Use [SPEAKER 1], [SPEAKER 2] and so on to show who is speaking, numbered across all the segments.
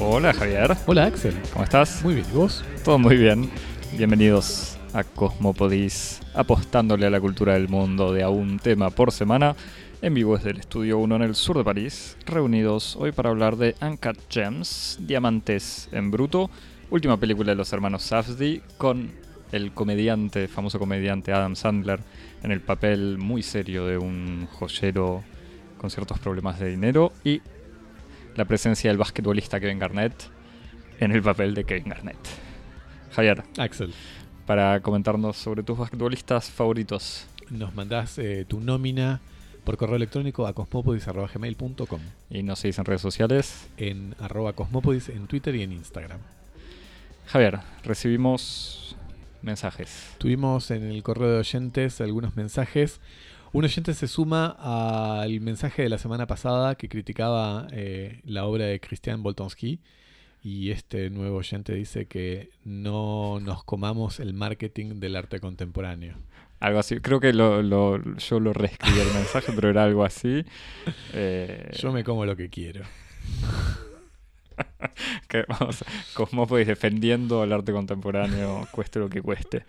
[SPEAKER 1] Hola Javier,
[SPEAKER 2] Hola Axel.
[SPEAKER 1] ¿cómo estás?
[SPEAKER 2] Muy bien, ¿y vos?
[SPEAKER 1] Todo muy bien. Bienvenidos a Cosmopodis, apostándole a la cultura del mundo de a un tema por semana, en vivo desde el Estudio 1 en el sur de París, reunidos hoy para hablar de Uncut Gems, Diamantes en Bruto, última película de los hermanos Safdie, con el comediante, famoso comediante Adam Sandler, en el papel muy serio de un joyero con ciertos problemas de dinero, y la presencia del basquetbolista Kevin Garnett en el papel de Kevin Garnett. Javier,
[SPEAKER 2] Axel,
[SPEAKER 1] para comentarnos sobre tus basquetbolistas favoritos.
[SPEAKER 2] nos mandás eh, tu nómina por correo electrónico a cosmopodis.gmail.com
[SPEAKER 1] Y nos seguís en redes sociales.
[SPEAKER 2] en arroba cosmopodis en Twitter y en Instagram.
[SPEAKER 1] Javier, recibimos mensajes.
[SPEAKER 2] Tuvimos en el correo de oyentes algunos mensajes. Un oyente se suma al mensaje de la semana pasada que criticaba eh, la obra de Christian Boltonski. Y este nuevo oyente dice que no nos comamos el marketing del arte contemporáneo.
[SPEAKER 1] Algo así. Creo que lo, lo- yo lo reescribí el mensaje, pero era algo así. Eh,
[SPEAKER 2] Yo me como lo que quiero.
[SPEAKER 1] que, vamos, Cosmópolis defendiendo el arte contemporáneo, cueste lo que cueste.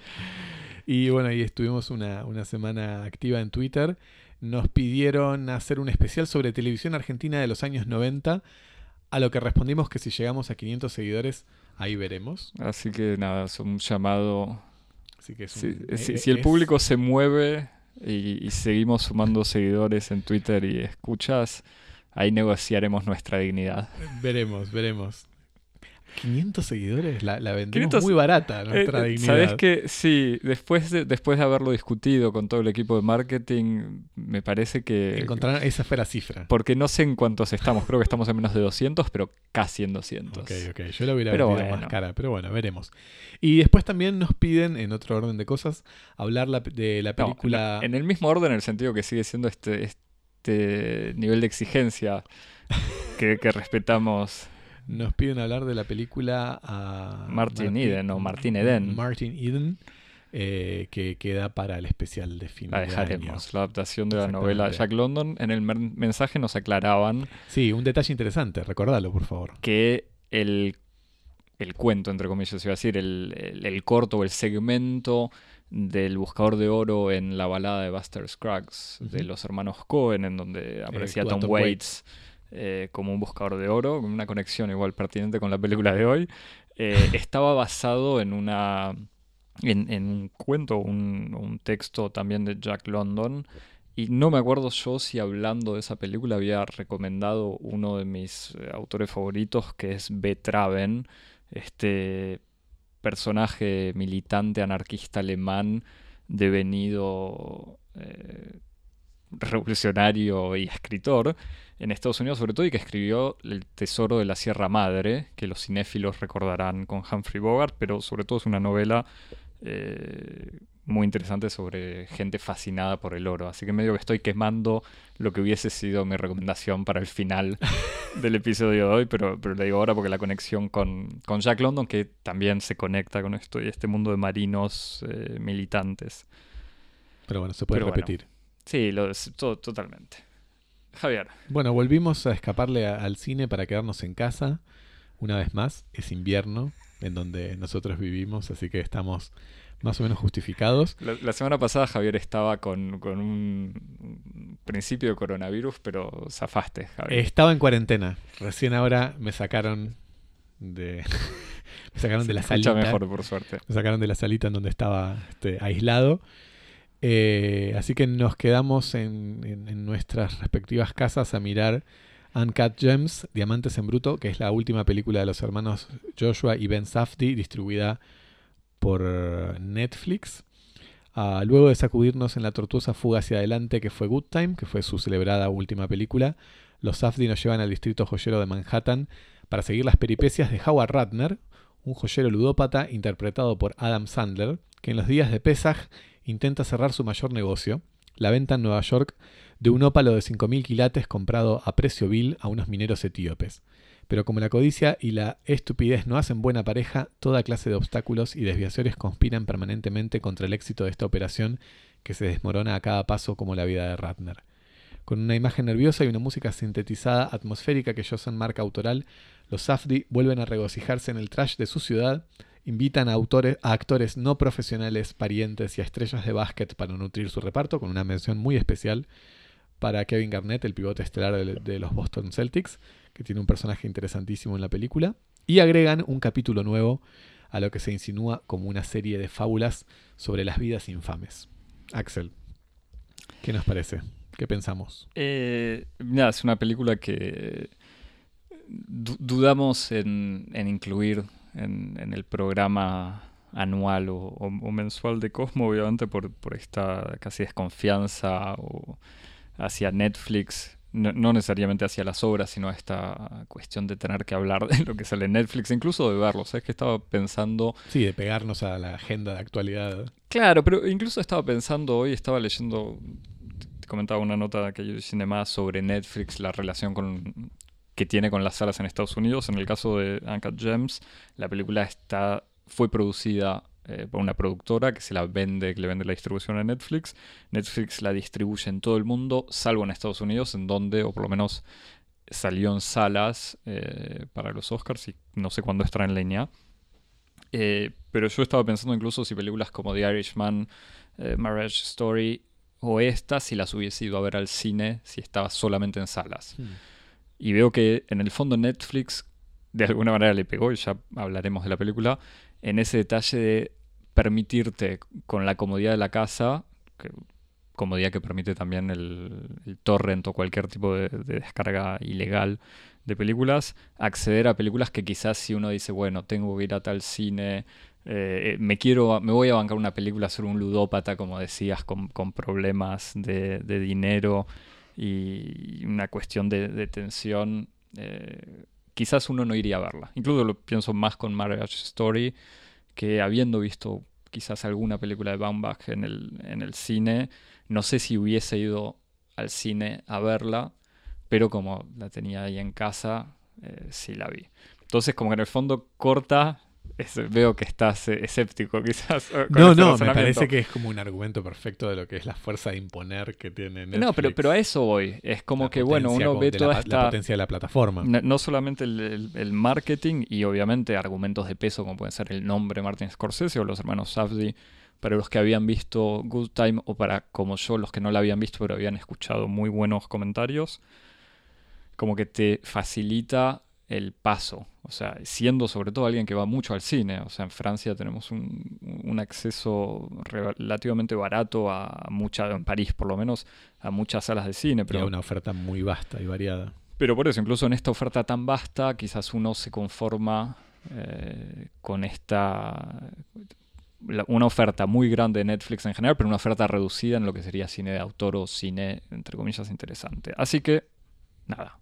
[SPEAKER 2] Y bueno, y estuvimos una, una semana activa en Twitter. Nos pidieron hacer un especial sobre televisión argentina de los años 90, a lo que respondimos que si llegamos a 500 seguidores, ahí veremos.
[SPEAKER 1] Así que nada, es un llamado.
[SPEAKER 2] Así que es
[SPEAKER 1] Si,
[SPEAKER 2] un-
[SPEAKER 1] si-
[SPEAKER 2] eh,
[SPEAKER 1] si el
[SPEAKER 2] es-
[SPEAKER 1] público se mueve y, y seguimos sumando seguidores en Twitter y escuchas, ahí negociaremos nuestra dignidad.
[SPEAKER 2] Veremos, veremos. 500 seguidores, la, la vendimos
[SPEAKER 1] 500
[SPEAKER 2] muy barata nuestra
[SPEAKER 1] Eh, eh,
[SPEAKER 2] dignidad.
[SPEAKER 1] Sabes que sí, después de, después de haberlo discutido con todo el equipo de marketing, me parece que.
[SPEAKER 2] Encontraron, esa fue la cifra.
[SPEAKER 1] Porque no sé en cuántos estamos, creo que estamos en menos de 200, pero casi en 200.
[SPEAKER 2] Ok, ok, yo la hubiera
[SPEAKER 1] Pero
[SPEAKER 2] vendido
[SPEAKER 1] bueno.
[SPEAKER 2] más cara, pero bueno, veremos. Y después también nos piden, en otro orden de cosas, hablar la- de la
[SPEAKER 1] No,
[SPEAKER 2] película...
[SPEAKER 1] en el mismo orden, en el sentido que sigue siendo este, este nivel de exigencia que, que respetamos.
[SPEAKER 2] Nos piden hablar de la película a
[SPEAKER 1] Martin Eden, o Martin Eden.
[SPEAKER 2] Martin Eden, eh, que queda para el especial de fin
[SPEAKER 1] La
[SPEAKER 2] de
[SPEAKER 1] dejaremos, la adaptación de la novela. Jack London. En el mensaje nos aclaraban
[SPEAKER 2] Sí, un detalle interesante, recordalo, por favor.
[SPEAKER 1] que el, el cuento, entre comillas, iba a decir, el, el- el corto o el segmento del buscador de oro en la balada de Buster Scruggs de los hermanos Cohen, en donde aparecía
[SPEAKER 2] actúa
[SPEAKER 1] Tom, Waits eh, como un buscador de oro, con una conexión igual pertinente con la película de hoy, eh, estaba basado en una en, en un cuento, un, un texto también de Jack London. Y no me acuerdo yo si hablando de esa película había recomendado uno de mis eh, autores favoritos, que es B. Traven, este personaje militante anarquista alemán devenido eh, revolucionario y escritor en Estados Unidos sobre todo y que escribió El Tesoro de la Sierra Madre, que los cinéfilos recordarán con Humphrey Bogart, pero sobre todo es una novela eh, muy interesante sobre gente fascinada por el oro. Así que medio que estoy quemando lo que hubiese sido mi recomendación para el final del episodio de hoy, pero, pero le digo ahora porque la conexión con, con Jack London, que también se conecta con esto y este mundo de marinos eh, militantes.
[SPEAKER 2] Pero bueno, se puede
[SPEAKER 1] Pero bueno.
[SPEAKER 2] repetir.
[SPEAKER 1] Sí, lo, es- to- totalmente. Javier,
[SPEAKER 2] Bueno. volvimos a escaparle a- al cine para quedarnos en casa. Una vez más, es invierno en donde nosotros vivimos, así que estamos más o menos justificados.
[SPEAKER 1] la, la semana pasada Javier estaba con, con un, principio de coronavirus, pero zafaste, Javier.
[SPEAKER 2] Estaba en cuarentena. Recién ahora me sacaron de. me sacaron de la salita.
[SPEAKER 1] mejor, por suerte.
[SPEAKER 2] Me sacaron de la salita en donde estaba este, aislado. Eh, así que nos quedamos en, en- en nuestras respectivas casas a mirar Uncut Gems, Diamantes en Bruto, que es la última película de los hermanos Joshua y Ben Safdie, distribuida por Netflix. Ah, luego de sacudirnos en la tortuosa fuga hacia adelante que fue Good Time, que fue su celebrada última película, los Safdie nos llevan al distrito joyero de Manhattan para seguir las peripecias de Howard Ratner, un joyero ludópata interpretado por Adam Sandler, que en los días de Pesach intenta cerrar su mayor negocio, la venta en Nueva York de un ópalo de 5.000 quilates comprado a precio vil a unos mineros etíopes. Pero como la codicia y la estupidez no hacen buena pareja, toda clase de obstáculos y desviaciones conspiran permanentemente contra el éxito de esta operación que se desmorona a cada paso como la vida de Ratner. Con una imagen nerviosa y una música sintetizada atmosférica que Johnson marca autoral, los Safdie vuelven a regocijarse en el trash de su ciudad, invitan a, autores, a actores no profesionales, parientes y a estrellas de básquet para nutrir su reparto, con una mención muy especial para Kevin Garnett, el pivote estelar de, los Boston Celtics, que tiene un personaje interesantísimo en la película, y agregan un capítulo nuevo a lo que se insinúa como una serie de fábulas sobre las vidas infames. Axel, ¿qué nos parece? ¿Qué pensamos?
[SPEAKER 1] Eh, nada, es una película que dudamos en, incluir en, el programa anual o, mensual de Cosmo, obviamente por, por esta casi desconfianza o hacia Netflix no, necesariamente hacia las obras, sino a esta cuestión de tener que hablar de lo que sale en Netflix, incluso de verlo. ¿Sabes que estaba pensando?
[SPEAKER 2] Sí, de pegarnos a la agenda de actualidad.
[SPEAKER 1] Claro, pero incluso estaba pensando hoy, estaba leyendo, te comentaba una nota que yo hice más sobre Netflix, la relación con, que tiene con las salas en Estados Unidos. En el caso de Uncut Gems, la película está, fue producida eh, por una productora que se la vende, que le vende la distribución a Netflix. Netflix la distribuye en todo el mundo, salvo en Estados Unidos, en donde, o por lo menos salió en salas eh, para los Oscars y no sé cuándo estará en línea. Eh, pero yo estaba pensando incluso si películas como The Irishman, Marriage Story o esta, si las hubiese ido a ver al cine, si estaba solamente en salas. Hmm. Y veo que en el fondo Netflix de alguna manera le pegó, y ya hablaremos de la película, en ese detalle de permitirte con la comodidad de la casa, comodidad que permite también el, torrent o cualquier tipo de, descarga ilegal de películas, acceder a películas que quizás si uno dice, bueno, tengo que ir a tal cine, eh, me quiero, me voy a bancar una película, ser un ludópata, como decías, con, problemas de, dinero y una cuestión de, tensión. Eh, quizás uno no iría a verla. Incluso lo pienso más con Marriage Story, que habiendo visto quizás alguna película de Baumbach en el, en el cine, no sé si hubiese ido al cine a verla, pero como la tenía ahí en casa, eh, sí la vi. Entonces como que en el fondo corta veo que estás eh, escéptico quizás.
[SPEAKER 2] no, no, me parece que es como un argumento perfecto de lo que es la fuerza de imponer que tiene Netflix.
[SPEAKER 1] No, pero, pero a eso voy. Es como que, bueno, uno ve toda esta...
[SPEAKER 2] La potencia de la plataforma.
[SPEAKER 1] No, solamente el, marketing y obviamente argumentos de peso como pueden ser el nombre Martin Scorsese o los hermanos Safdie para los que habían visto Good Time o para como yo los que no la habían visto pero habían escuchado muy buenos comentarios. Como que te facilita el paso. O sea, siendo sobre todo alguien que va mucho al cine. O sea, en Francia tenemos un, acceso relativamente barato a muchas, en París por lo menos, a muchas salas de cine. Pero
[SPEAKER 2] y una oferta muy vasta y variada.
[SPEAKER 1] Pero por eso, incluso en esta oferta tan vasta, quizás uno se conforma eh, con esta una oferta muy grande de Netflix en general, pero una oferta reducida en lo que sería cine de autor o cine, entre comillas, interesante. Así que, nada,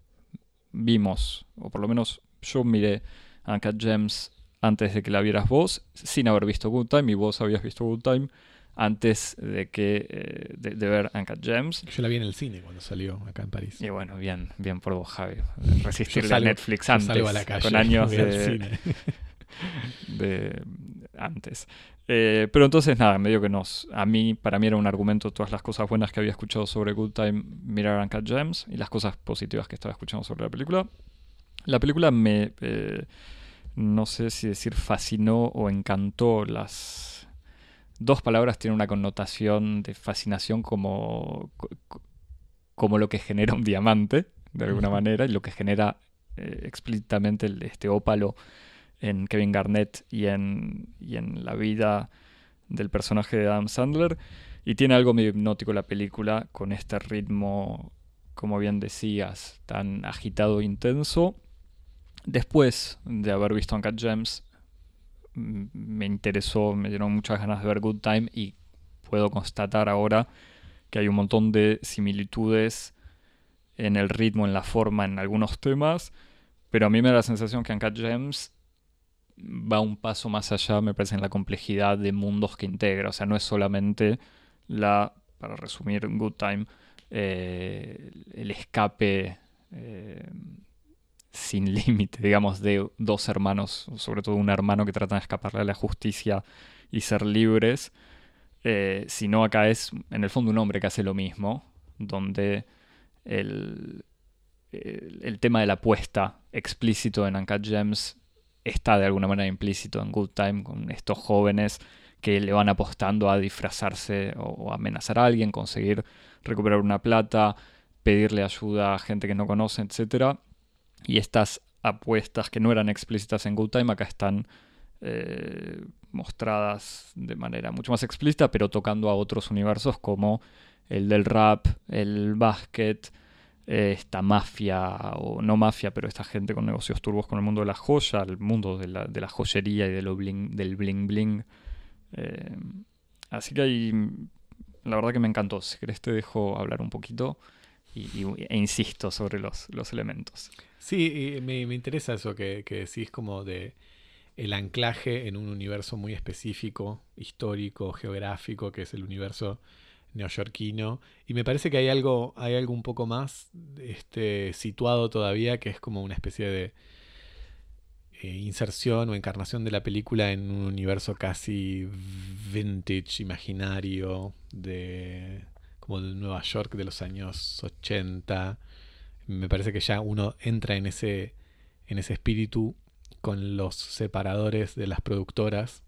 [SPEAKER 1] vimos, o por lo menos yo miré Uncut Gems antes de que la vieras vos, sin haber visto Good Time, y vos habías visto Good Time antes de que eh, de, ver Uncut Gems.
[SPEAKER 2] Yo la vi en el cine cuando salió acá en París.
[SPEAKER 1] Y bueno, bien, bien por vos, Javi. Resistirle a Netflix antes, con años de, de, antes. Eh, pero entonces nada, medio que nos, a mí, para mí era un argumento todas las cosas buenas que había escuchado sobre Good Time, mirar Uncut Gems y las cosas positivas que estaba escuchando sobre la película. La película me, eh, no sé si decir fascinó o encantó. Las dos palabras tienen una connotación de fascinación como, como lo que genera un diamante, de alguna manera, y lo que genera eh, explícitamente este ópalo en Kevin Garnett y en, y en la vida del personaje de Adam Sandler. Y tiene algo medio hipnótico la película, con este ritmo, como bien decías, tan agitado e intenso. Después de haber visto Uncut Gems, me interesó, me dieron muchas ganas de ver Good Time y puedo constatar ahora que hay un montón de similitudes en el ritmo, en la forma, en algunos temas, pero a mí me da la sensación que Uncut Gems va un paso más allá, me parece, en la complejidad de mundos que integra. O sea, no es solamente la, para resumir, Good Time, eh, el escape eh, sin límite, digamos, de dos hermanos, sobre todo un hermano que tratan de escaparle a la justicia y ser libres. eh, sino acá es en el fondo un hombre que hace lo mismo, donde el, el, tema de la apuesta explícito en Uncut Gems está de alguna manera implícito en Good Time con estos jóvenes que le van apostando a disfrazarse o, amenazar a alguien, conseguir recuperar una plata, pedirle ayuda a gente que no conoce, etc. Y estas apuestas que no eran explícitas en Good Time acá están eh, mostradas de manera mucho más explícita, pero tocando a otros universos como el del rap, el básquet, esta mafia, o no mafia, pero esta gente con negocios turbos con el mundo de la joya, el mundo de la, joyería y de lo bling, del bling bling. Eh, así que ahí, la verdad que me encantó. Si querés te dejo hablar un poquito y, e insisto sobre los, los elementos.
[SPEAKER 2] Sí, me, me, interesa eso que, que decís como de el anclaje en un universo muy específico, histórico, geográfico, que es el universo neoyorquino. Y me parece que hay algo, hay algo un poco más este, situado todavía, que es como una especie de eh, inserción o encarnación de la película en un universo casi vintage, imaginario, de como de Nueva York de los años 80. Me parece que ya uno entra en ese, en ese espíritu con los separadores de las productoras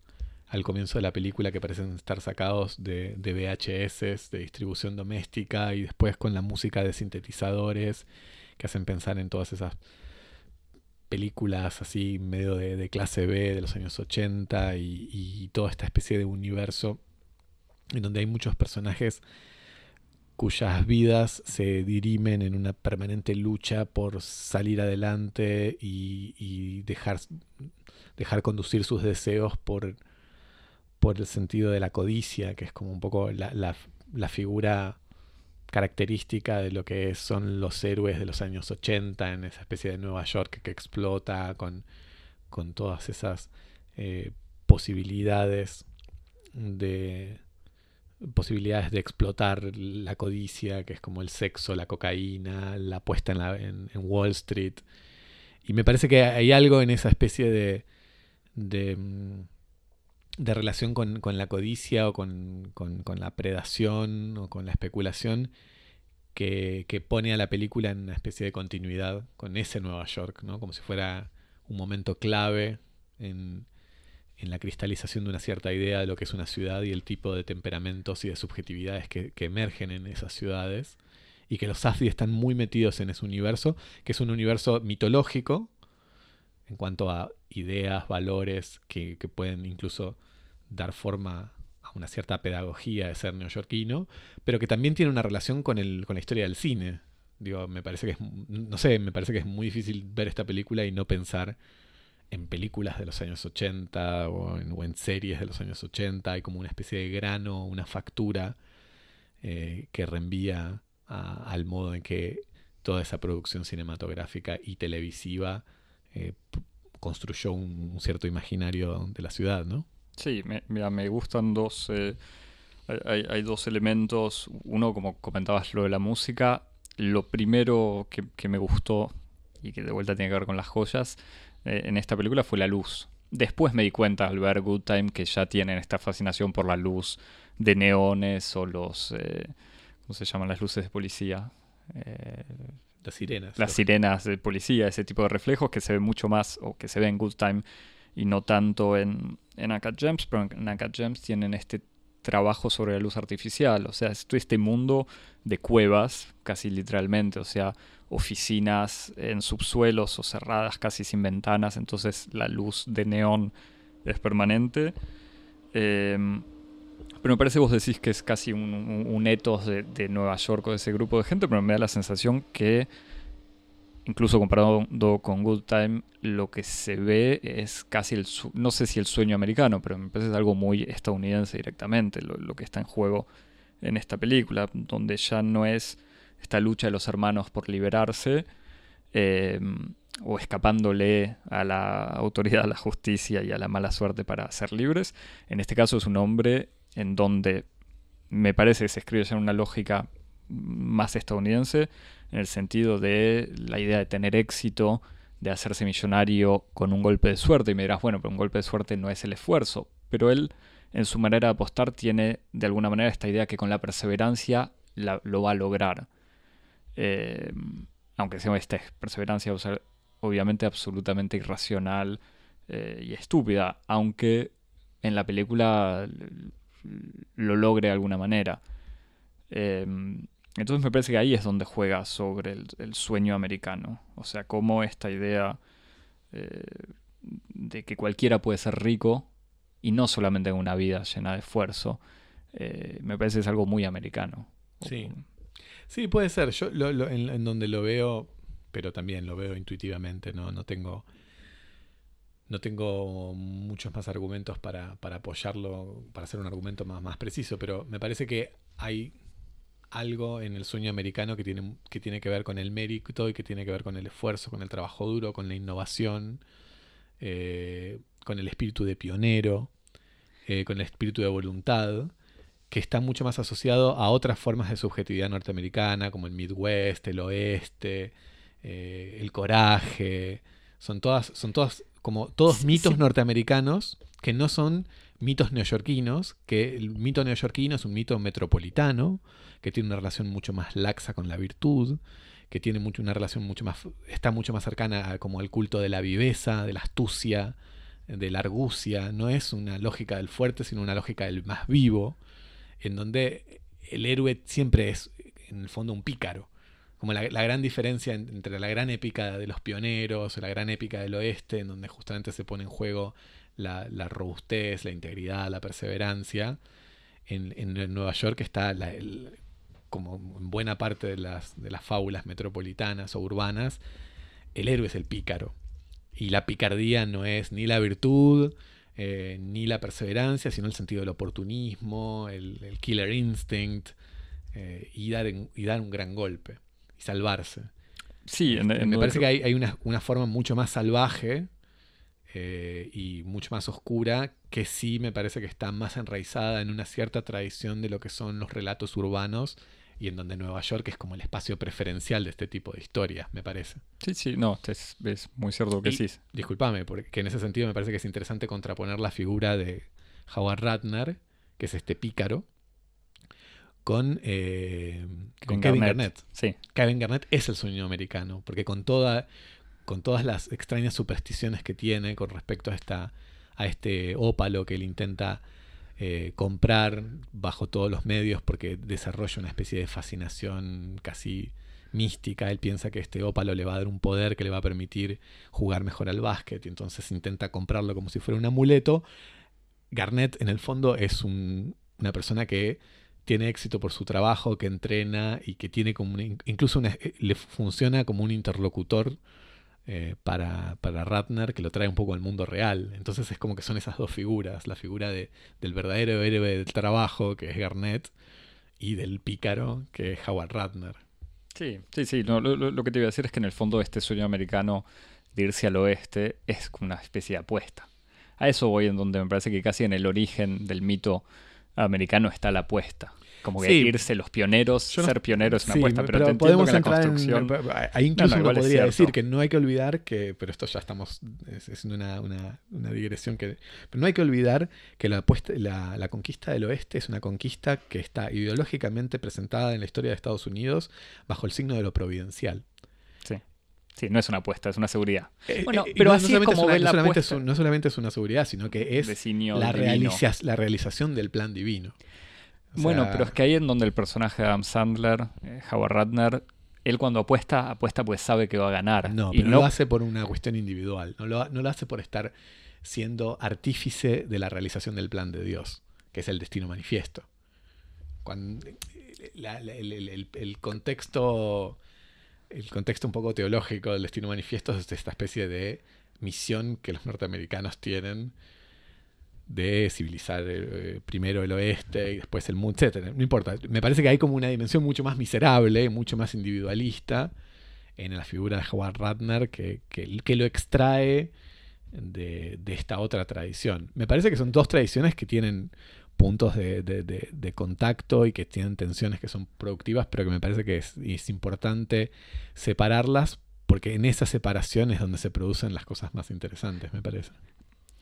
[SPEAKER 2] al comienzo de la película que parecen estar sacados de, de VHS, de distribución doméstica, y después con la música de sintetizadores que hacen pensar en todas esas películas así medio de, clase B de los años 80 y, y, toda esta especie de universo en donde hay muchos personajes cuyas vidas se dirimen en una permanente lucha por salir adelante y, y dejar, dejar conducir sus deseos por por el sentido de la codicia, que es como un poco la, figura característica de lo que son los héroes de los años 80 en esa especie de Nueva York que explota con, con todas esas eh, posibilidades de posibilidades de explotar la codicia, que es como el sexo, la cocaína, la puesta en, la, en, Wall Street. Y me parece que hay algo en esa especie de, de mm, de relación con, la codicia o con, la predación o con la especulación que, pone a la película en una especie de continuidad con ese Nueva York, ¿no? como si fuera un momento clave en, la cristalización de una cierta idea de lo que es una ciudad y el tipo de temperamentos y de subjetividades que, emergen en esas ciudades y que los Safdie están muy metidos en ese universo, que es un universo mitológico en cuanto a ideas, valores que, pueden incluso dar forma a una cierta pedagogía de ser neoyorquino, pero que también tiene una relación con, el, con la historia del cine. Digo, me parece que es, no sé, me parece que es muy difícil ver esta película y no pensar en películas de los años 80 o en, series de los años 80. Hay como una especie de grano, una factura eh, que reenvía al modo en que toda esa producción cinematográfica y televisiva eh, construyó un, cierto imaginario de la ciudad, ¿no?
[SPEAKER 1] Sí, mira, me gustan dos. Eh, hay, dos elementos. Uno, como comentabas, lo de la música. Lo primero que, me gustó, y que de vuelta tiene que ver con las joyas, eh, en esta película fue la luz. Después me di cuenta al ver Good Time que ya tienen esta fascinación por la luz de neones o los. ¿Cómo se llaman las luces de policía?
[SPEAKER 2] Las sirenas.
[SPEAKER 1] Las sirenas de policía, ese tipo de reflejos que se ve mucho más, o que se ve en Good Time y no tanto en, en Uncut Gems, pero en Uncut Gems tienen este trabajo sobre la luz artificial, o sea, este mundo de cuevas, casi literalmente, o sea, oficinas en subsuelos o cerradas casi sin ventanas, entonces la luz de neón es permanente. Em, pero me parece que vos decís que es casi un, un, etos de, Nueva York o de ese grupo de gente, pero me da la sensación que, incluso comparado con Good Time, lo que se ve es casi el, no sé si el sueño americano, pero me parece algo muy estadounidense directamente, lo, que está en juego en esta película, donde ya no es esta lucha de los hermanos por liberarse, em, o escapándole a la autoridad, a la justicia y a la mala suerte para ser libres. En este caso es un hombre en donde me parece que se escribe ya en una lógica más estadounidense, en el sentido de la idea de tener éxito, de hacerse millonario con un golpe de suerte. Y me dirás, bueno, pero un golpe de suerte no es el esfuerzo. Pero él en su manera de apostar tiene de alguna manera esta idea que con la perseverancia lo va a lograr. Eh, aunque sea esta perseverancia obviamente absolutamente irracional eh, y estúpida, aunque en la película lo logre de alguna manera. Em, entonces me parece que ahí es donde juega sobre el, sueño americano. O sea, cómo esta idea eh, de que cualquiera puede ser rico y no solamente en una vida llena de esfuerzo, eh, me parece que es algo muy americano.
[SPEAKER 2] Sí, sí puede ser. Yo en, donde lo veo, pero también lo veo intuitivamente, no, no tengo... No tengo muchos más argumentos para, para apoyarlo, para hacer un argumento más, más preciso, pero me parece que hay algo en el sueño americano que tiene, que tiene que ver con el mérito y que tiene que ver con el esfuerzo, con el trabajo duro, con la innovación, eh, con el espíritu de pionero, eh, con el espíritu de voluntad, que está mucho más asociado a otras formas de subjetividad norteamericana, como el Midwest, el Oeste, eh, el coraje. Son todas, son todas como todos mitos norteamericanos que no son mitos neoyorquinos, que el mito neoyorquino es un mito metropolitano, que tiene una relación mucho más laxa con la virtud, que tiene mucho, una relación mucho más, está mucho más cercana como al culto de la viveza, de la astucia, de la argucia. No es una lógica del fuerte, sino una lógica del más vivo, en donde el héroe siempre es, en el fondo, un pícaro. Como la, gran diferencia entre la gran épica de los pioneros, la gran épica del oeste, en donde justamente se pone en juego la, robustez, la integridad, la perseverancia. En, Nueva York está como en buena parte de las, fábulas metropolitanas o urbanas, el héroe es el pícaro. Y la picardía no es ni la virtud, eh, ni la perseverancia, sino el sentido del oportunismo, el, killer instinct, eh, y dar un gran golpe, y salvarse.
[SPEAKER 1] Sí,
[SPEAKER 2] me parece que hay, una, una, forma mucho más salvaje eh, y mucho más oscura que sí me parece que está más enraizada en una cierta tradición de lo que son los relatos urbanos y en donde Nueva York es como el espacio preferencial de este tipo de historias, me parece.
[SPEAKER 1] Sí, sí, no, es, muy cierto que sí.
[SPEAKER 2] Disculpame, porque en ese sentido me parece que es interesante contraponer la figura de Howard Ratner, que es este pícaro, con, eh, con, Kevin Garnett.
[SPEAKER 1] Sí.
[SPEAKER 2] Kevin Garnett es el sueño americano, porque con, toda, con todas las extrañas supersticiones que tiene con respecto a, esta, a este ópalo que él intenta eh, comprar bajo todos los medios porque desarrolla una especie de fascinación casi mística. Él piensa que este ópalo le va a dar un poder que le va a permitir jugar mejor al básquet y entonces intenta comprarlo como si fuera un amuleto. Garnett en el fondo es una persona que tiene éxito por su trabajo, que entrena y que tiene como incluso eh, le funciona como un interlocutor eh, para, para, Ratner que lo trae un poco al mundo real. Entonces es como que son esas dos figuras, la figura de, del verdadero héroe del trabajo, que es Garnett, y del pícaro, que es Howard Ratner.
[SPEAKER 1] Sí, sí, sí. lo, lo, que te iba a decir es que en el fondo este sueño americano de irse al oeste es una especie de apuesta. A eso voy en donde me parece que casi en el origen del mito americano está la apuesta. Como que irse los pioneros, ser pioneros es una apuesta, pero, te podemos que la construcción...
[SPEAKER 2] ahí incluso uno podría decir que no hay que olvidar que, pero esto ya estamos, es, una, una, una, digresión que... Pero no hay que olvidar que la, apuesta, la, la conquista del oeste es una conquista que está ideológicamente presentada en la historia de Estados Unidos bajo el signo de lo providencial.
[SPEAKER 1] Sí. No es una apuesta, es una seguridad.
[SPEAKER 2] Eh, bueno, eh, pero así es como no, solamente es no solamente es una seguridad, sino que es la, la realización del plan divino
[SPEAKER 1] bueno, pero es que ahí en donde el personaje de Adam Sandler, eh, Howard Ratner, él cuando apuesta, apuesta pues sabe que va a ganar.
[SPEAKER 2] No, pero no lo hace por una cuestión individual. No lo, no lo hace por estar siendo artífice de la realización del plan de Dios, que es el destino manifiesto. Cuando, el, contexto el contexto un poco teológico del destino manifiesto es esta especie de misión que los norteamericanos tienen de civilizar eh, primero el oeste y después el mundo, etc. No importa. Me parece que hay como una dimensión mucho más miserable, mucho más individualista en la figura de Howard Ratner que, que, lo extrae de, esta otra tradición. Me parece que son dos tradiciones que tienen puntos de, contacto y que tienen tensiones que son productivas, pero que me parece que es, importante separarlas porque en esa separación es donde se producen las cosas más interesantes, me parece.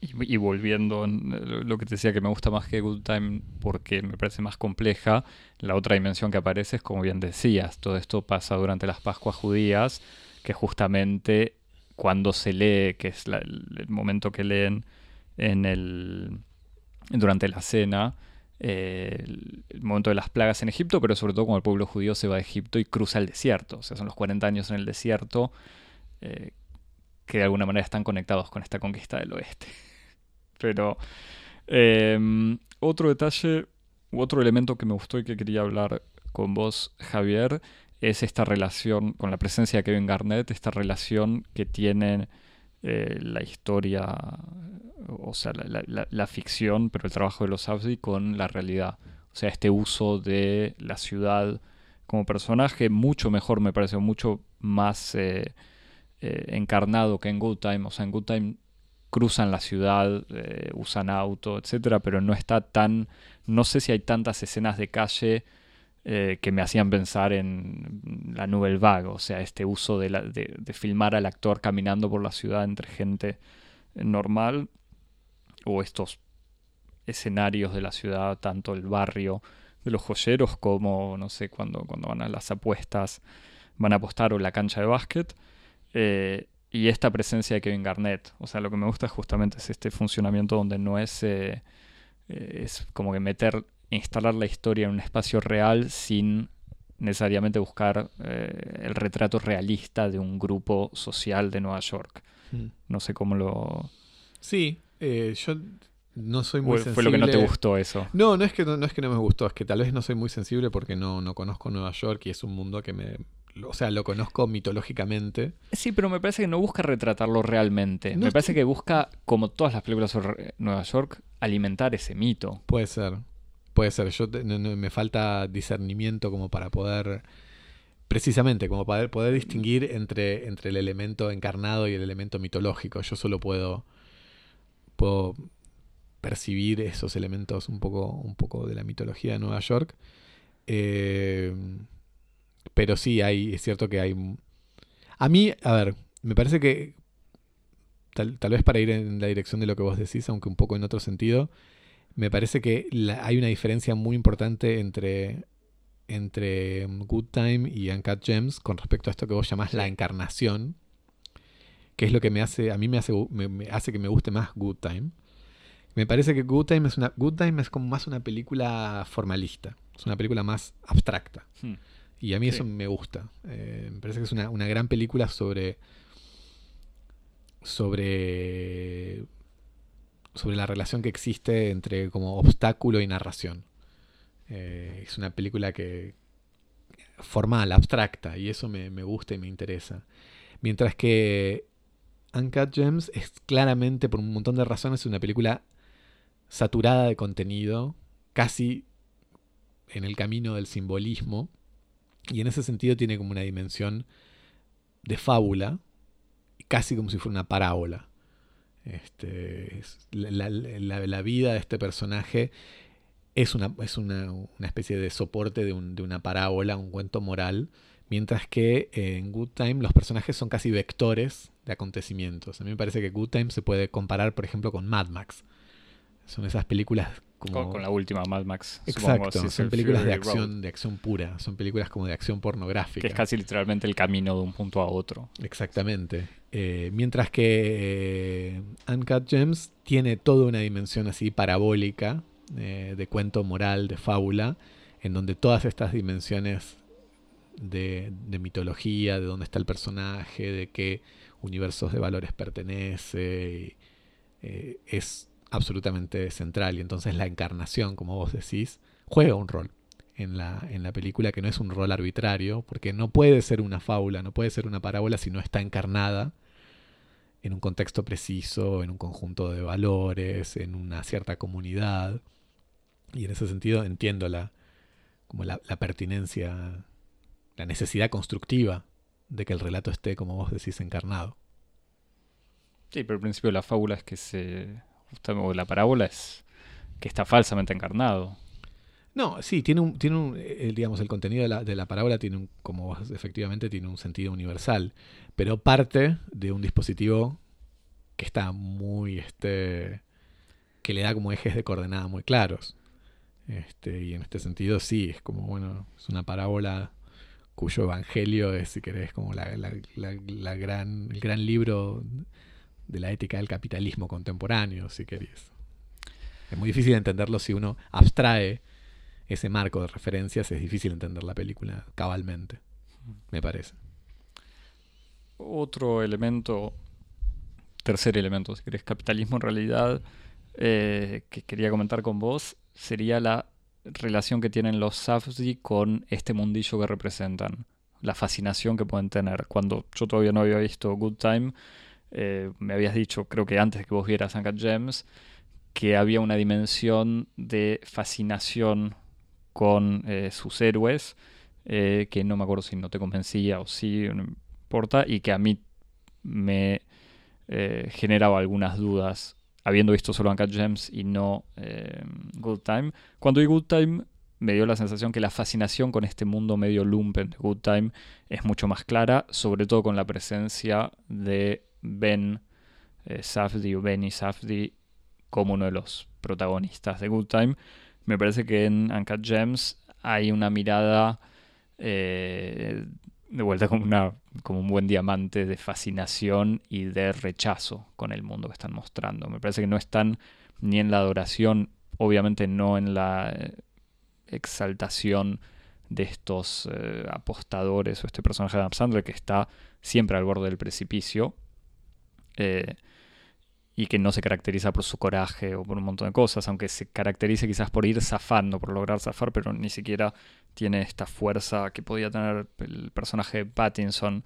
[SPEAKER 1] y, volviendo en lo que te decía que me gusta más que Good Time porque me parece más compleja, la otra dimensión que aparece es como bien decías, todo esto pasa durante las Pascuas judías, que justamente cuando se lee, que es el, momento que leen en el, durante la cena, eh, el, momento de las plagas en Egipto, pero sobre todo cuando el pueblo judío se va a Egipto y cruza el desierto, o sea, son los 40 años en el desierto. Eh, que de alguna manera están conectados con esta conquista del oeste. Pero em, otro detalle u otro elemento que me gustó y que quería hablar con vos, Javier, es esta relación con la presencia de Kevin Garnett, esta relación que tiene eh, la historia, o sea, la, ficción, pero el trabajo de los Abdi con la realidad. O sea, este uso de la ciudad como personaje, mucho mejor, me parece, mucho más eh, eh, encarnado que en Good Time. O sea, en Good Time cruzan la ciudad, usan auto, etcétera, pero no está tan. No sé si hay tantas escenas de calle eh, que me hacían pensar en la Nouvelle Vague, o sea, este uso de, de, filmar al actor caminando por la ciudad entre gente normal, o estos escenarios de la ciudad, tanto el barrio de los joyeros como, no sé, cuando, cuando van a las apuestas, van a apostar o la cancha de básquet. Eh, y esta presencia de Kevin Garnett. O sea, lo que me gusta justamente es este funcionamiento donde no es, eh, es como que meter, instalar la historia en un espacio real sin necesariamente buscar eh, el retrato realista de un grupo social de Nueva York. Mm. No sé cómo lo...
[SPEAKER 2] Sí, yo no soy muy sensible.
[SPEAKER 1] ¿Fue lo que no te gustó eso?
[SPEAKER 2] No, no es que no, es que no me gustó, es que tal vez no soy muy sensible porque no, no conozco Nueva York y es un mundo que me, o sea, lo conozco mitológicamente.
[SPEAKER 1] Sí, pero me parece que no busca retratarlo realmente. me parece que busca, como todas las películas sobre Nueva York, alimentar ese mito.
[SPEAKER 2] Puede ser, puede ser. Yo me falta discernimiento como para poder, precisamente, como para poder distinguir entre, entre el elemento encarnado y el elemento mitológico. Yo solo puedo, puedo percibir esos elementos un poco, un poco de la mitología de Nueva York. Eh, pero sí, hay, es cierto que hay... A mí, a ver, me parece que tal, vez para ir en la dirección de lo que vos decís, aunque un poco en otro sentido, me parece que hay una diferencia muy importante entre, entre Good Time y Uncut Gems con respecto a esto que vos llamás la encarnación, que es lo que me hace, a mí me hace, me, hace que me guste más Good Time. Me parece que Good Time es una, Good Time es como más una película formalista, es una película más abstracta. Hmm. Y a mí eso me gusta. Eh, me parece que es una, gran película sobre. sobre. Sobre la relación que existe entre como obstáculo y narración. Eh, es una película que. formal, abstracta, y eso me, me gusta y me interesa. Mientras que Uncut Gems es claramente, por un montón de razones, una película saturada de contenido, casi en el camino del simbolismo y en ese sentido tiene como una dimensión de fábula, casi como si fuera una parábola. Este, la, vida de este personaje es una, es una, especie de soporte de, una parábola, un cuento moral, mientras que en Good Time los personajes son casi vectores de acontecimientos. A mí me parece que Good Time se puede comparar, por ejemplo, con Mad Max. Son esas películas
[SPEAKER 1] con, la última Mad Max.
[SPEAKER 2] Exacto, son películas de acción, de acción pura, son películas como de acción pornográfica.
[SPEAKER 1] Que es casi literalmente el camino de un punto a otro.
[SPEAKER 2] Exactamente. Eh, mientras que eh, Uncut Gems tiene toda una dimensión así parabólica, eh, de cuento moral, de fábula, en donde todas estas dimensiones de, de mitología, de dónde está el personaje, de qué universos de valores pertenece, es absolutamente central. Y entonces la encarnación, como vos decís, juega un rol en la, en la película que no es un rol arbitrario, porque no puede ser una fábula, no puede ser una parábola si no está encarnada en un contexto preciso, en un conjunto de valores, en una cierta comunidad. Y en ese sentido entiendo la, como la, la pertinencia, la necesidad constructiva de que el relato esté, como vos decís, encarnado.
[SPEAKER 1] Sí, pero el principio de la fábula es que se la parábola es que está falsamente encarnado.
[SPEAKER 2] No, sí, tiene un, tiene un eh, digamos, el contenido de la, de la parábola tiene un, como efectivamente tiene un sentido universal, pero parte de un dispositivo que está muy, este, que le da como ejes de coordenada muy claros. Este, y en este sentido sí, es como, bueno, es una parábola cuyo evangelio es, si querés, como la, la, gran, el gran libro de la ética del capitalismo contemporáneo, si querés. Es muy difícil entenderlo si uno abstrae ese marco de referencias, es difícil entender la película cabalmente, me parece.
[SPEAKER 1] Otro elemento, tercer elemento, si querés, capitalismo en realidad, eh, que quería comentar con vos, sería la relación que tienen los Safdie con este mundillo que representan, la fascinación que pueden tener. Cuando yo todavía no había visto Good Time, eh, me habías dicho, creo que antes que vos vieras Uncut Gems, que había una dimensión de fascinación con eh, sus héroes, eh, que no me acuerdo si no te convencía o sí, no importa, y que a mí me generaba algunas dudas habiendo visto solo Uncut Gems y no eh, Good Time. Cuando vi Good Time me dio la sensación que la fascinación con este mundo medio lumpen de Good Time es mucho más clara, sobre todo con la presencia de Ben eh, Safdie o Benny Safdie como uno de los protagonistas de Good Time. Me parece que en Uncut Gems hay una mirada eh, de vuelta como, una, como un buen diamante de fascinación y de rechazo con el mundo que están mostrando. Me parece que no están ni en la adoración, obviamente no en la eh, exaltación de estos eh, apostadores o este personaje de Adam Sandler que está siempre al borde del precipicio eh, y que no se caracteriza por su coraje o por un montón de cosas, aunque se caracterice quizás por ir zafando, por lograr zafar, pero ni siquiera tiene esta fuerza que podía tener el personaje de Pattinson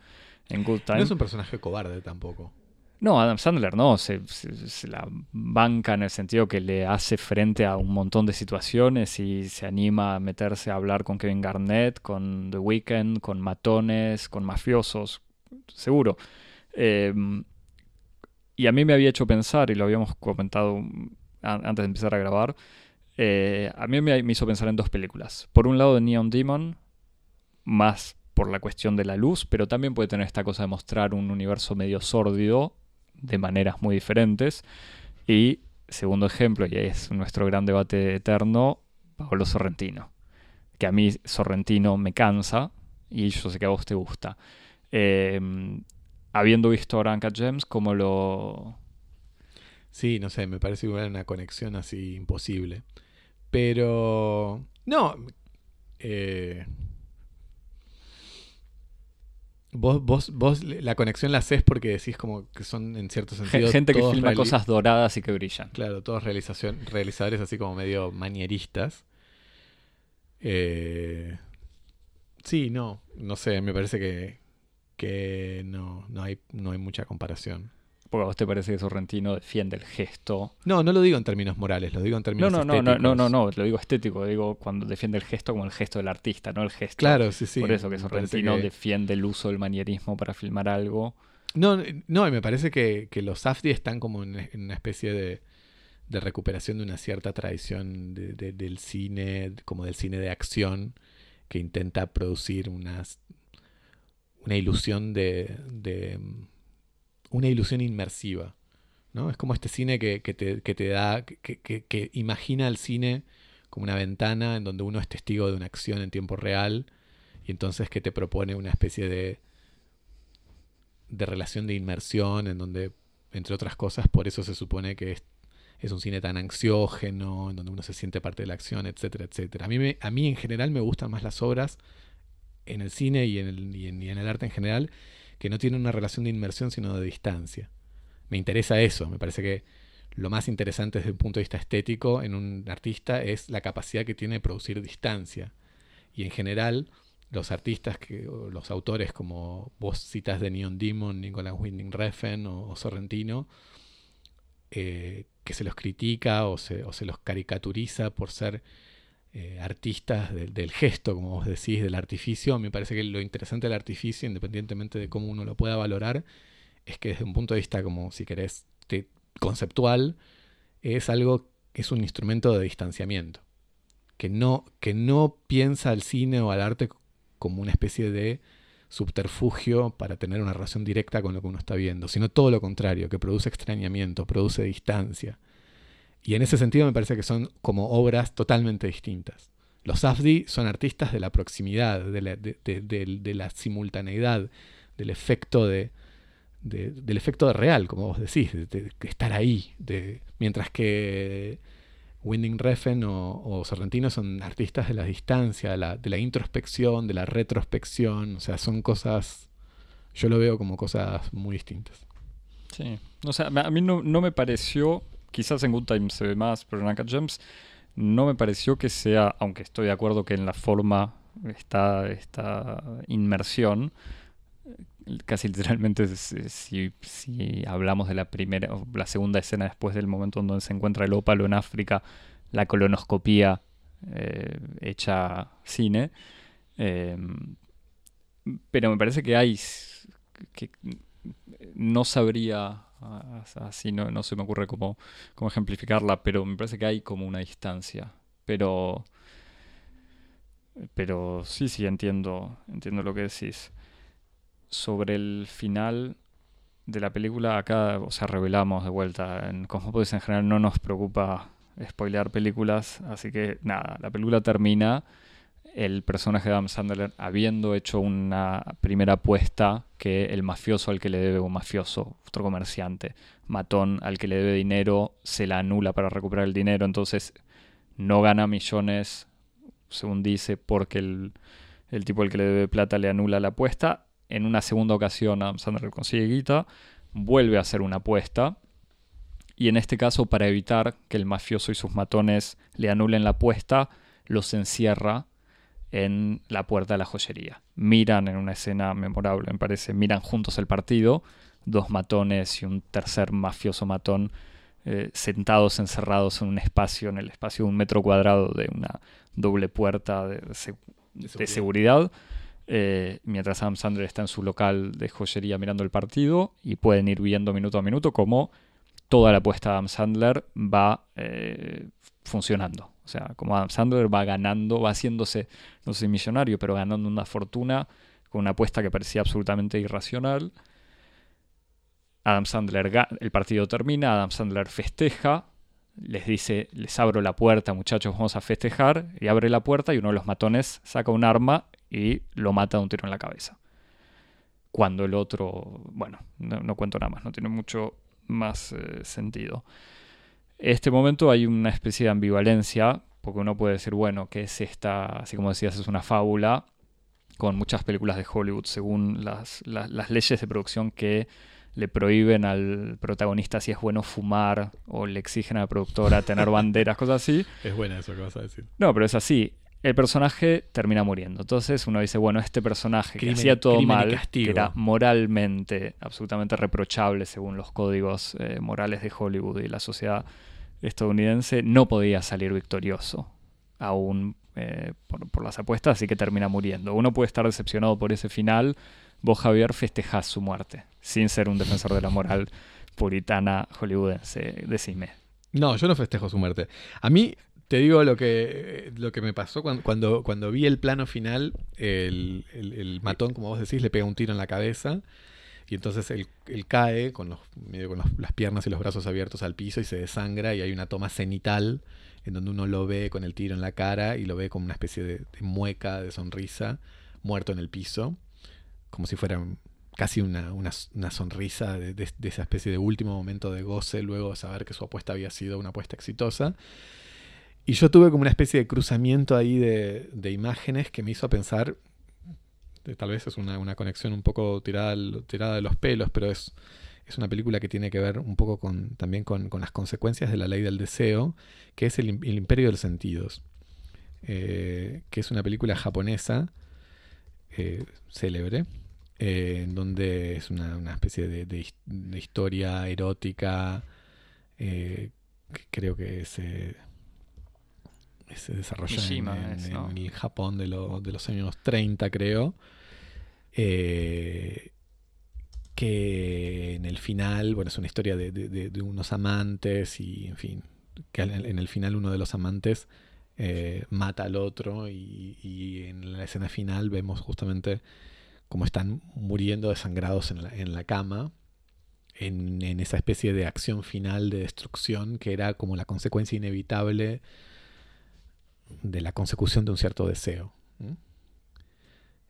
[SPEAKER 1] en Good Time.
[SPEAKER 2] No es un personaje cobarde tampoco.
[SPEAKER 1] No, Adam Sandler no, se, la banca en el sentido que le hace frente a un montón de situaciones y se anima a meterse a hablar con Kevin Garnett, con The Weeknd, con matones, con mafiosos, seguro. Em, y a mí me había hecho pensar, y lo habíamos comentado antes de empezar a grabar, eh, a mí me, hizo pensar en dos películas. Por un lado, Neon Demon, más por la cuestión de la luz, pero también puede tener esta cosa de mostrar un universo medio sórdido de maneras muy diferentes. Y segundo ejemplo, y es nuestro gran debate eterno, Pablo Sorrentino. Que a mí Sorrentino me cansa y yo sé que a vos te gusta. Em, habiendo visto ahora Uncut Gems, ¿cómo lo...?
[SPEAKER 2] Sí, no sé, me parece una conexión así imposible. Pero. No. Eh, vos, vos, vos la conexión la haces porque decís como que son en cierto sentido.
[SPEAKER 1] Gente que filma cosas doradas y que brillan.
[SPEAKER 2] Claro, todos realización, realizadores así como medio manieristas. Eh, sí, no. No sé, me parece que, que no, no, hay, no hay mucha comparación.
[SPEAKER 1] Porque a vos te parece que Sorrentino defiende el gesto.
[SPEAKER 2] No, no lo digo en términos morales, lo digo en términos
[SPEAKER 1] no, no,
[SPEAKER 2] estéticos.
[SPEAKER 1] No, no, no, no, lo digo estético, digo cuando defiende el gesto como el gesto del artista, no el gesto.
[SPEAKER 2] Claro, sí, sí.
[SPEAKER 1] Por eso que Sorrentino defiende el uso del manierismo para filmar algo.
[SPEAKER 2] No, no, y me parece que, los Safdie están como en, una especie de, recuperación de una cierta tradición del cine, como del cine de acción, que intenta producir unas, una ilusión de una ilusión inmersiva. ¿no? Es como este cine que, te, da, que, imagina el cine como una ventana en donde uno es testigo de una acción en tiempo real y entonces que te propone una especie de, de relación de inmersión en donde, entre otras cosas, por eso se supone que es, es un cine tan ansiógeno, en donde uno se siente parte de la acción, etcétera, etcétera. A mí, me, a mí en general me gustan más las obras en el cine y en el, y en el arte en general que no tiene una relación de inmersión sino de distancia. Me interesa eso, me parece que lo más interesante desde un punto de vista estético en un artista es la capacidad que tiene de producir distancia. Y en general, los artistas, que, los autores como vos citas de Neon Demon, Nicolas Winding Refn o, Sorrentino, eh, que se los critica o se los caricaturiza por ser eh, artistas del gesto, como vos decís, del artificio, me parece que lo interesante del artificio, independientemente de cómo uno lo pueda valorar, es que desde un punto de vista, como si querés, conceptual, es algo que es un instrumento de distanciamiento, que no, que no piensa al cine o al arte como una especie de subterfugio para tener una relación directa con lo que uno está viendo, sino todo lo contrario, que produce extrañamiento, produce distancia. Y en ese sentido me parece que son como obras totalmente distintas. Los Safdie son artistas de la proximidad, de la, simultaneidad, del efecto de, del efecto real, como vos decís, de, estar ahí. mientras que Winding Refn o, Sorrentino son artistas de la distancia, de la, introspección, de la retrospección. O sea, son cosas. Yo lo veo como cosas muy distintas.
[SPEAKER 1] Sí. O sea, a mí no, me pareció. Quizás en Good Time se ve más, pero en Uncut Gems no me pareció que sea. Aunque estoy de acuerdo que en la forma está esta inmersión casi literalmente si, si, hablamos de la primera o la segunda escena después del momento en donde se encuentra el ópalo en África, la colonoscopía eh, hecha cine. Em, pero me parece que hay que no sabría así no, no se me ocurre cómo, cómo ejemplificarla, pero me parece que hay como una distancia. Pero pero sí, sí, entiendo, entiendo lo que decís sobre el final de la película, acá, o sea, revelamos de vuelta. En Cosmopolis en general no nos preocupa spoilear películas, así que nada, la película termina el personaje de Adam Sandler habiendo hecho una primera apuesta que el mafioso al que le debe un mafioso, otro comerciante, matón al que le debe dinero, se la anula para recuperar el dinero, entonces no gana millones, según dice, porque el, el tipo al que le debe plata le anula la apuesta en una segunda ocasión Adam Sandler consigue guita, vuelve a hacer una apuesta. Y en este caso, para evitar que el mafioso y sus matones le anulen la apuesta, los encierra en la puerta de la joyería. Miran en una escena memorable, me parece, miran juntos el partido, dos matones y un tercer mafioso matón eh, sentados encerrados en un espacio, en el espacio de un metro cuadrado de una doble puerta de, de seguridad eh, mientras Adam Sandler está en su local de joyería mirando el partido y pueden ir viendo minuto a minuto cómo toda la apuesta de Adam Sandler va eh, funcionando. O sea, como Adam Sandler va ganando, va haciéndose, no sé, millonario, pero ganando una fortuna con una apuesta que parecía absolutamente irracional. Adam Sandler, el partido termina, Adam Sandler festeja, les dice, les abro la puerta, muchachos, vamos a festejar, y abre la puerta y uno de los matones saca un arma y lo mata de un tiro en la cabeza. Cuando el otro, bueno, no, cuento nada más, no tiene mucho más eh, sentido. Este momento hay una especie de ambivalencia, porque uno puede decir, bueno, que es esta, así como decías, es una fábula, con muchas películas de Hollywood, según las, las leyes de producción que le prohíben al protagonista si es bueno fumar o le exigen a la productora tener banderas, cosas así.
[SPEAKER 2] Es buena eso que vas a decir.
[SPEAKER 1] No, pero es así el personaje termina muriendo. Entonces uno dice, bueno, este personaje que hacía todo mal, que era moralmente absolutamente reprochable según los códigos eh, morales de Hollywood y la sociedad estadounidense, no podía salir victorioso aún eh, por, las apuestas, así que termina muriendo. Uno puede estar decepcionado por ese final. Vos, Javier, festejás su muerte, sin ser un defensor de la moral puritana hollywoodense. Decime.
[SPEAKER 2] No, yo no festejo su muerte. A mí te digo lo que, lo que me pasó cuando, cuando, vi el plano final, el, matón, como vos decís, le pega un tiro en la cabeza y entonces él, cae con, los, medio con las piernas y los brazos abiertos al piso y se desangra y hay una toma cenital en donde uno lo ve con el tiro en la cara y lo ve como una especie de, mueca, de sonrisa, muerto en el piso, como si fuera casi una, sonrisa de, de, esa especie de último momento de goce luego de saber que su apuesta había sido una apuesta exitosa. Y yo tuve como una especie de cruzamiento ahí de, imágenes que me hizo pensar, tal vez es una, conexión un poco tirada, tirada de los pelos, pero es, es una película que tiene que ver un poco con, también con, las consecuencias de la ley del deseo, que es el, imperio de los sentidos, eh, que es una película japonesa eh, célebre, eh, en donde es una, especie de, de, historia erótica, que creo que se se desarrolla en, el Japón de, de, los años 30, creo. Eh, que en el final, bueno, es una historia de, unos amantes y, en fin, que en, el final uno de los amantes eh, mata al otro y, en la escena final vemos justamente como están muriendo desangrados en la, en la cama, en, en, esa especie de acción final de destrucción que era como la consecuencia inevitable de la consecución de un cierto deseo.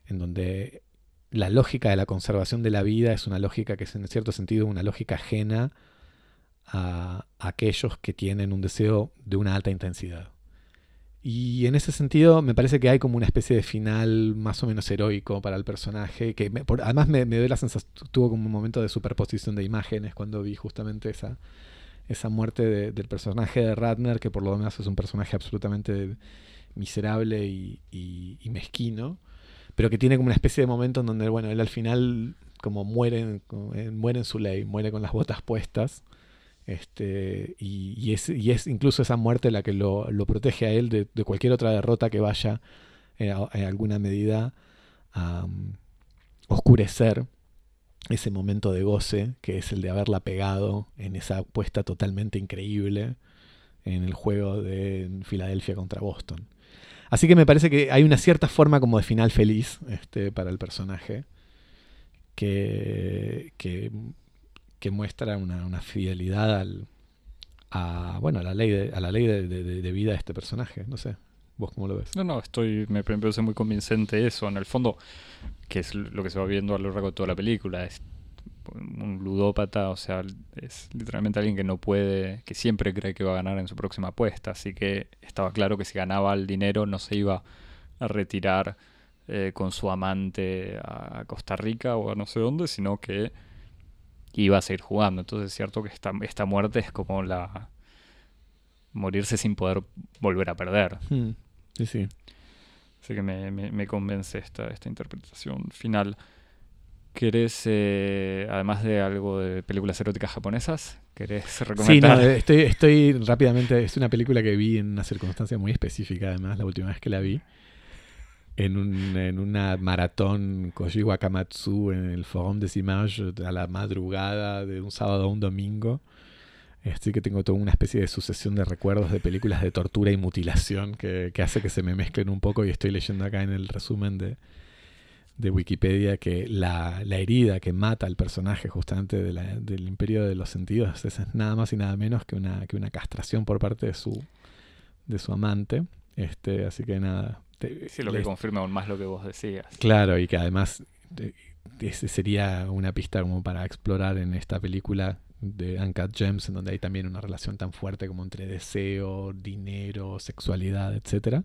[SPEAKER 2] En donde la lógica de la conservación de la vida es una lógica que es en cierto sentido una lógica ajena a, aquellos que tienen un deseo de una alta intensidad. Y en ese sentido me parece que hay como una especie de final más o menos heroico para el personaje, que por, además me, me dio la sensación, tuvo como un momento de superposición de imágenes cuando vi justamente esa, esa muerte de, del personaje de Ratner, que por lo menos es un personaje absolutamente miserable y, mezquino, pero que tiene como una especie de momento en donde, bueno, él al final como muere, muere en su ley, muere con las botas puestas este, y, es, incluso esa muerte la que lo, protege a él de, cualquier otra derrota que vaya eh, en alguna medida a um, oscurecer ese momento de goce que es el de haberla pegado en esa apuesta totalmente increíble en el juego de Filadelfia contra Boston. Así que me parece que hay una cierta forma como de final feliz este, para el personaje que, que muestra una, una fidelidad al, a, bueno, a la ley, de, a la ley de, vida de este personaje. No sé, ¿vos cómo lo ves?
[SPEAKER 1] No, no, estoy, me parece muy convincente eso. En el fondo, que es lo que se va viendo a lo largo de toda la película, es un ludópata, o sea, es literalmente alguien que no puede, que siempre cree que va a ganar en su próxima apuesta. Así que estaba claro que si ganaba el dinero no se iba a retirar eh, con su amante a Costa Rica o a no sé dónde, sino que iba a seguir jugando. Entonces es cierto que esta, esta muerte es como la... morirse sin poder volver a perder.
[SPEAKER 2] Hmm. Sí, sí.
[SPEAKER 1] Así que me, me, me, convence esta, esta interpretación final. ¿Querés, eh, además de algo de películas eróticas japonesas, querés recomendar?
[SPEAKER 2] Sí, no, estoy, estoy rápidamente, es una película que vi en una circunstancia muy específica, además, la última vez que la vi en, un, en una maratón Koji Wakamatsu en el Forum des Images a la madrugada de un sábado a un domingo. Así que tengo toda una especie de sucesión de recuerdos de películas de tortura y mutilación que, que hace que se me mezclen un poco y estoy leyendo acá en el resumen de, de Wikipedia que la, la, herida que mata al personaje justamente de la, del imperio de los sentidos es nada más y nada menos que una, que una castración por parte de su, de su amante. Este, así que nada,
[SPEAKER 1] Sí, lo que confirma aún más lo que vos decías.
[SPEAKER 2] Claro, y que además ese sería una pista como para explorar en esta película de Uncut Gems, en donde hay también una relación tan fuerte como entre deseo, dinero, sexualidad, etcétera.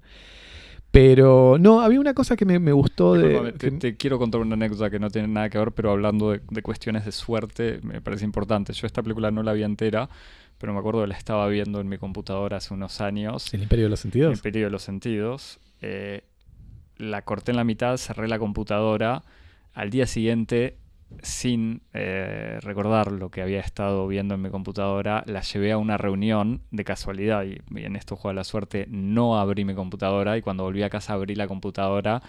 [SPEAKER 2] Pero no, había una cosa que me, me gustó de...
[SPEAKER 1] Te, te, quiero contar una anécdota que no tiene nada que ver, pero hablando de, de, cuestiones de suerte, me parece importante. Yo esta película no la vi entera, pero me acuerdo que la estaba viendo en mi computadora hace unos años.
[SPEAKER 2] ¿El Imperio de los Sentidos?
[SPEAKER 1] El Imperio de los Sentidos eh, la corté en la mitad, cerré la computadora. Al día siguiente, sin eh, recordar lo que había estado viendo en mi computadora, la llevé a una reunión de casualidad y, y en esto juega la suerte, no abrí mi computadora y cuando volví a casa abrí la computadora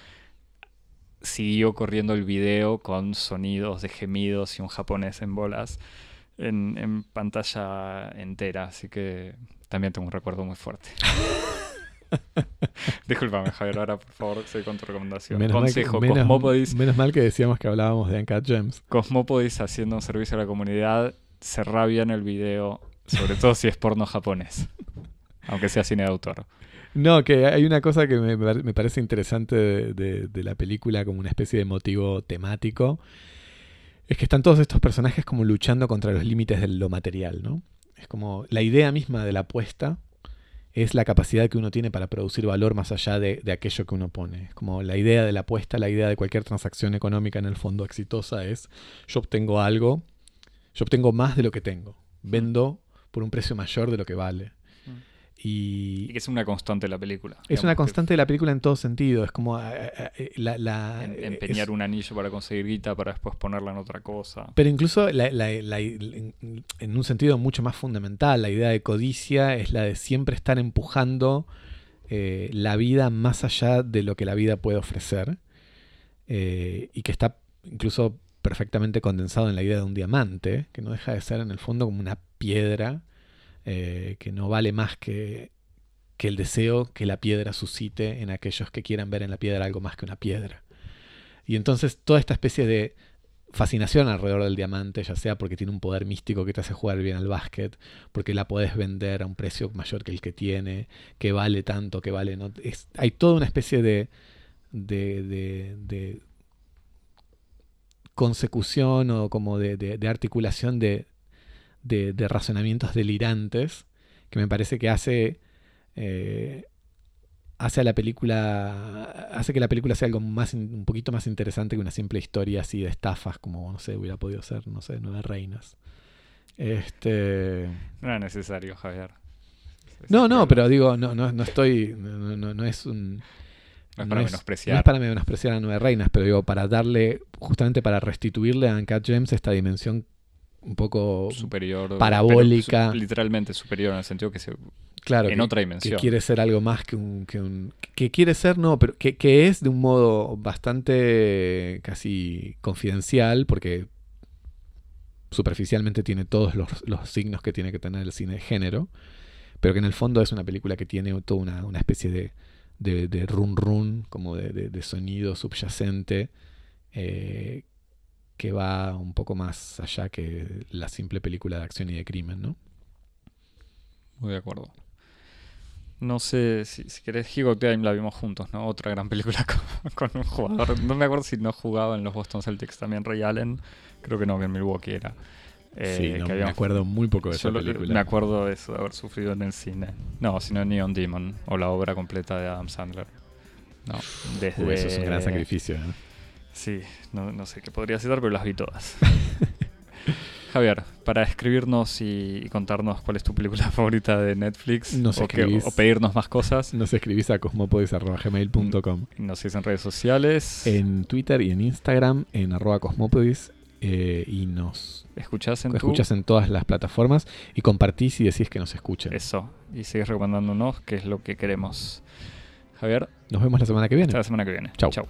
[SPEAKER 1] siguió corriendo el video con sonidos de gemidos y un japonés en bolas en, en pantalla entera, así que también tengo un recuerdo muy fuerte. Disculpame, Javier, ahora por favor, soy con tu recomendación.
[SPEAKER 2] Menos
[SPEAKER 1] Consejo,
[SPEAKER 2] mal que, menos,
[SPEAKER 1] Cosmopodis.
[SPEAKER 2] Menos mal que decíamos que hablábamos de Uncut Gems.
[SPEAKER 1] Cosmopodis haciendo un servicio a la comunidad, se rabia en el video, sobre todo si es porno japonés, aunque sea cine de autor.
[SPEAKER 2] No, que hay una cosa que me, me parece interesante de, de, de, la película como una especie de motivo temático. Es que están todos estos personajes como luchando contra los límites de lo material, ¿no? Es como la idea misma de la apuesta es la capacidad que uno tiene para producir valor más allá de, de, aquello que uno pone. Es como la idea de la apuesta, la idea de cualquier transacción económica en el fondo exitosa es yo obtengo algo, yo obtengo más de lo que tengo, vendo por un precio mayor de lo que vale. Y,
[SPEAKER 1] y, que es una constante de la película.
[SPEAKER 2] Es digamos, una constante de la película en todo sentido. Es como eh, eh, la, la,
[SPEAKER 1] en, empeñar es, un anillo para conseguir guita para después ponerla en otra cosa.
[SPEAKER 2] Pero incluso la, en un sentido mucho más fundamental, la idea de codicia es la de siempre estar empujando eh, la vida más allá de lo que la vida puede ofrecer. Eh, y que está incluso perfectamente condensado en la idea de un diamante, que no deja de ser en el fondo como una piedra eh, que no vale más que, que, el deseo que la piedra suscite en aquellos que quieran ver en la piedra algo más que una piedra. Y entonces toda esta especie de fascinación alrededor del diamante, ya sea porque tiene un poder místico que te hace jugar bien al básquet, porque la puedes vender a un precio mayor que el que tiene, que vale tanto, que vale no. Hay toda una especie de, consecución o como de, de articulación de, razonamientos delirantes que me parece que hace eh, hace a la película hace que la película sea algo más un poquito más interesante que una simple historia así de estafas como no sé hubiera podido ser no sé nueve reinas este
[SPEAKER 1] no era necesario Javier
[SPEAKER 2] no no pero digo no no, no estoy no, no, es un
[SPEAKER 1] no es para menospreciar.
[SPEAKER 2] no es para menospreciar a Nueve Reinas, pero digo, para darle, justamente para restituirle a Uncut Gems esta dimensión un poco
[SPEAKER 1] superior
[SPEAKER 2] parabólica.
[SPEAKER 1] literalmente superior en el sentido que se
[SPEAKER 2] claro,
[SPEAKER 1] en otra dimensión.
[SPEAKER 2] Que quiere ser algo más que un, que un. Que quiere ser, no, pero que, que es de un modo bastante casi confidencial, porque superficialmente tiene todos los, los, signos que tiene que tener el cine de género, pero que en el fondo es una película que tiene toda una, una especie de, de, de, run run, como de, de sonido subyacente, eh, que va un poco más allá que la simple película de acción y de crimen, ¿no?
[SPEAKER 1] Muy de acuerdo. No sé si, si querés, Higo Time la vimos juntos, ¿no? Otra gran película con, un jugador. No me acuerdo si no jugaba en los Boston Celtics también Ray Allen. Creo que no, que en Milwaukee era.
[SPEAKER 2] Eh, sí, no, me acuerdo muy poco de esa película.
[SPEAKER 1] Me acuerdo de eso, de haber sufrido en el cine. No, sino Neon Demon, o la obra completa de Adam Sandler. No, desde...
[SPEAKER 2] eso es un gran sacrificio, ¿no?
[SPEAKER 1] Sí, no, no sé qué podría citar, pero las vi todas. Javier, para escribirnos y contarnos cuál es tu película favorita de Netflix
[SPEAKER 2] o,
[SPEAKER 1] o, pedirnos más cosas.
[SPEAKER 2] Nos escribís a cosmopodis.gmail.com
[SPEAKER 1] Nos seguís en redes sociales.
[SPEAKER 2] En Twitter y en Instagram, en arroba cosmopodis. Eh, y nos
[SPEAKER 1] escuchás en,
[SPEAKER 2] escuchas en todas las plataformas y compartís y decís que nos escuchen.
[SPEAKER 1] Eso, y seguís recomendándonos, que es lo que queremos. Javier.
[SPEAKER 2] Nos vemos la semana que viene.
[SPEAKER 1] Hasta la semana que viene.
[SPEAKER 2] Chau.
[SPEAKER 1] Chau.